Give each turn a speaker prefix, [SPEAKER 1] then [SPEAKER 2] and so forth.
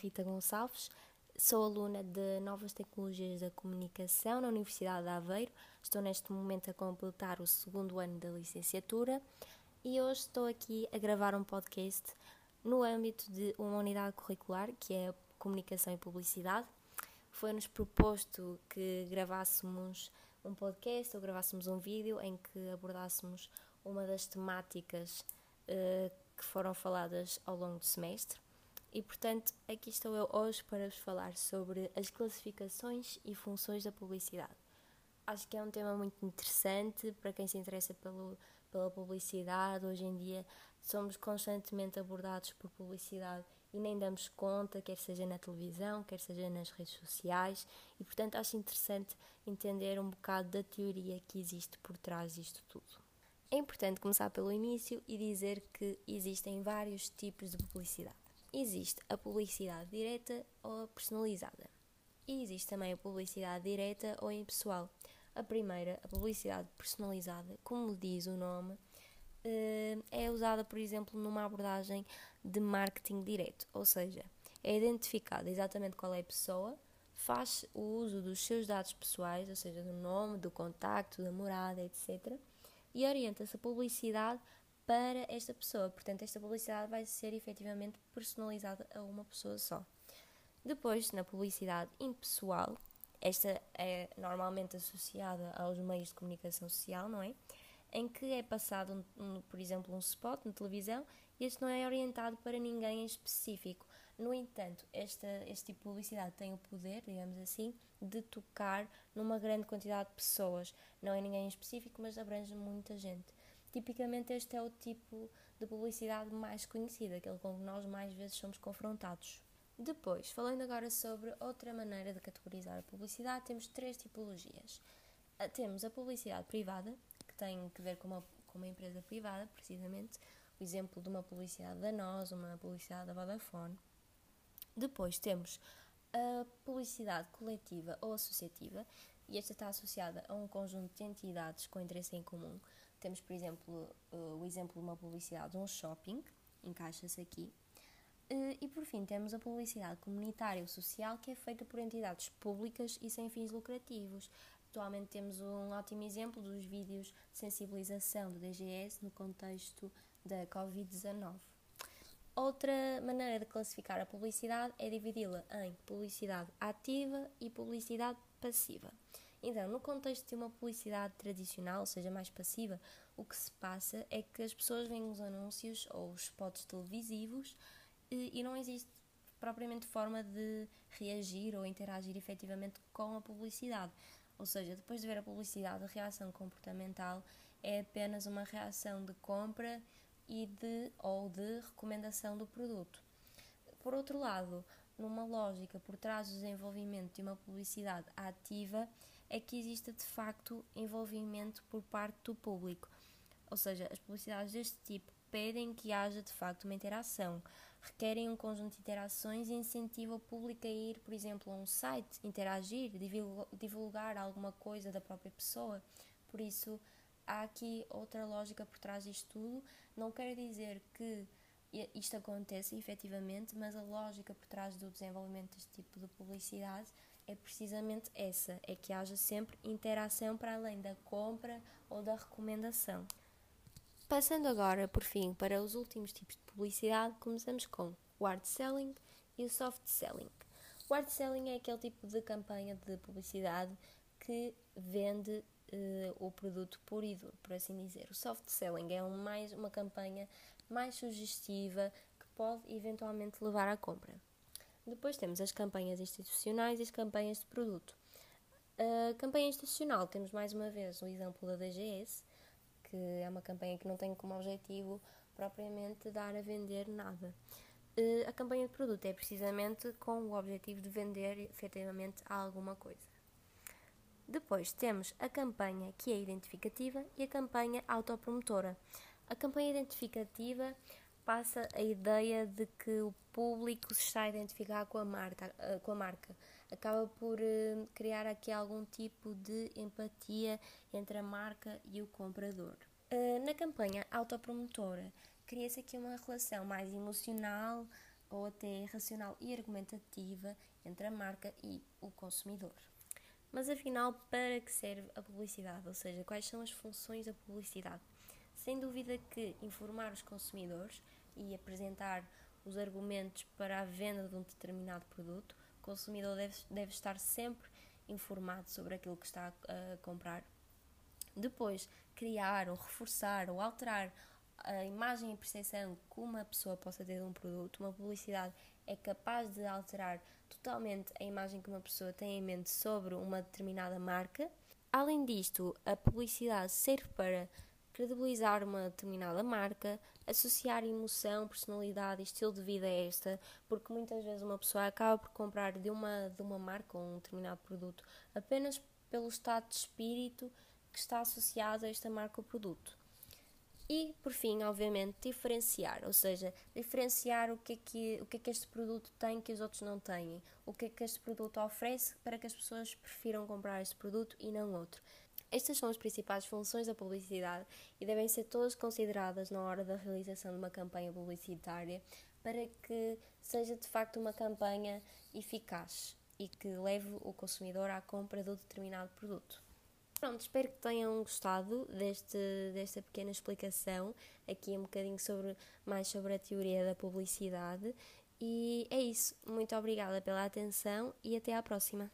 [SPEAKER 1] Rita Gonçalves, sou aluna de Novas Tecnologias da Comunicação na Universidade de Aveiro. Estou neste momento a completar o segundo ano da licenciatura e hoje estou aqui a gravar um podcast no âmbito de uma unidade curricular que é Comunicação e Publicidade. Foi-nos proposto que gravássemos um podcast ou gravássemos um vídeo em que abordássemos uma das temáticas uh, que foram faladas ao longo do semestre. E portanto, aqui estou eu hoje para vos falar sobre as classificações e funções da publicidade. Acho que é um tema muito interessante para quem se interessa pelo, pela publicidade. Hoje em dia somos constantemente abordados por publicidade e nem damos conta, quer seja na televisão, quer seja nas redes sociais, e portanto acho interessante entender um bocado da teoria que existe por trás disto tudo. É importante começar pelo início e dizer que existem vários tipos de publicidade. Existe a publicidade direta ou personalizada. E existe também a publicidade direta ou impessoal. A primeira, a publicidade personalizada, como diz o nome, eh, é usada, por exemplo, numa abordagem de marketing direto, ou seja, é identificada exatamente qual é a pessoa, faz o uso dos seus dados pessoais, ou seja, do nome, do contacto, da morada, etc e orienta-se a publicidade para esta pessoa. Portanto, esta publicidade vai ser efetivamente personalizada a uma pessoa só. Depois, na publicidade impessoal, esta é normalmente associada aos meios de comunicação social, não é? Em que é passado, um, um, por exemplo, um spot na televisão e este não é orientado para ninguém em específico. No entanto, esta, este tipo de publicidade tem o poder, digamos assim, de tocar numa grande quantidade de pessoas. Não é ninguém em específico, mas abrange muita gente. Tipicamente, este é o tipo de publicidade mais conhecido, aquele com que nós mais vezes somos confrontados. Depois, falando agora sobre outra maneira de categorizar a publicidade, temos três tipologias. Ah, temos a publicidade privada, que tem que ver com uma, com uma empresa privada, precisamente, o exemplo de uma publicidade da NOS, uma publicidade da Vodafone. Depois temos a publicidade coletiva ou associativa, e esta está associada a um conjunto de entidades com interesse em comum. Temos, por exemplo, o exemplo de uma publicidade de um shopping, encaixa-se aqui. E por fim, temos a publicidade comunitária ou social, que é feita por entidades públicas e sem fins lucrativos. Atualmente temos um ótimo exemplo dos vídeos de sensibilização do DGS no contexto da Covid-19. Outra maneira de classificar a publicidade é dividi-la em publicidade ativa e publicidade passiva. Então, no contexto de uma publicidade tradicional, ou seja, mais passiva, o que se passa é que as pessoas veem os anúncios ou os spots televisivos e, e não existe propriamente forma de reagir ou interagir efetivamente com a publicidade. Ou seja, depois de ver a publicidade, a reação comportamental é apenas uma reação de compra e de ou de recomendação do produto. Por outro lado, numa lógica por trás do desenvolvimento de uma publicidade ativa, é que existe de facto envolvimento por parte do público. Ou seja, as publicidades deste tipo pedem que haja de facto uma interação, requerem um conjunto de interações e incentivam o público a ir, por exemplo, a um site, interagir, divulgar alguma coisa da própria pessoa. Por isso, há aqui outra lógica por trás disto tudo. Não quer dizer que isto acontece efetivamente, mas a lógica por trás do desenvolvimento deste tipo de publicidade é precisamente essa: é que haja sempre interação para além da compra ou da recomendação. Passando agora, por fim, para os últimos tipos de publicidade, começamos com o hard selling e o soft selling. O hard selling é aquele tipo de campanha de publicidade que vende uh, o produto puro e duro, por assim dizer. O soft selling é um, mais uma campanha mais sugestiva que pode eventualmente levar à compra. Depois temos as campanhas institucionais e as campanhas de produto. A campanha institucional, temos mais uma vez o exemplo da DGS, que é uma campanha que não tem como objetivo propriamente dar a vender nada. Eh, a campanha de produto é precisamente com o objetivo de vender efetivamente alguma coisa. Depois temos a campanha que é identificativa e a campanha autopromotora. A campanha identificativa passa a ideia de que o público se está a identificar com a marca, eh, com a marca. acaba por uh, criar aqui algum tipo de empatia entre a marca e o comprador. Uh, na campanha autopromotora, cria-se aqui uma relação mais emocional ou até racional e argumentativa entre a marca e o consumidor. Mas afinal, para que serve a publicidade? Ou seja, quais são as funções da publicidade? Sem dúvida que informar os consumidores e apresentar os argumentos para a venda de um determinado produto, o consumidor deve, deve estar sempre informado sobre aquilo que está a, comprar. Depois, criar ou reforçar ou alterar a imagem e percepção que uma pessoa possa ter de um produto, uma publicidade é capaz de alterar totalmente a imagem que uma pessoa tem em mente sobre uma determinada marca. Além disto, a publicidade serve para credibilizar uma determinada marca, associar emoção, personalidade e estilo de vida a esta, porque muitas vezes uma pessoa acaba por comprar de uma, de uma marca ou um determinado produto apenas pelo estado de espírito que está associado a esta marca ou produto. E, por fim, obviamente, diferenciar, ou seja, diferenciar o que, é que, o que é que este produto tem que os outros não têm, o que é que este produto oferece para que as pessoas prefiram comprar este produto e não outro. Estas são as principais funções da publicidade e devem ser todas consideradas na hora da realização de uma campanha publicitária para que seja de facto uma campanha eficaz e que leve o consumidor à compra do determinado produto. Pronto, espero que tenham gostado deste, desta pequena explicação, aqui um bocadinho sobre, mais sobre a teoria da publicidade. E é isso. Muito obrigada pela atenção e até à próxima.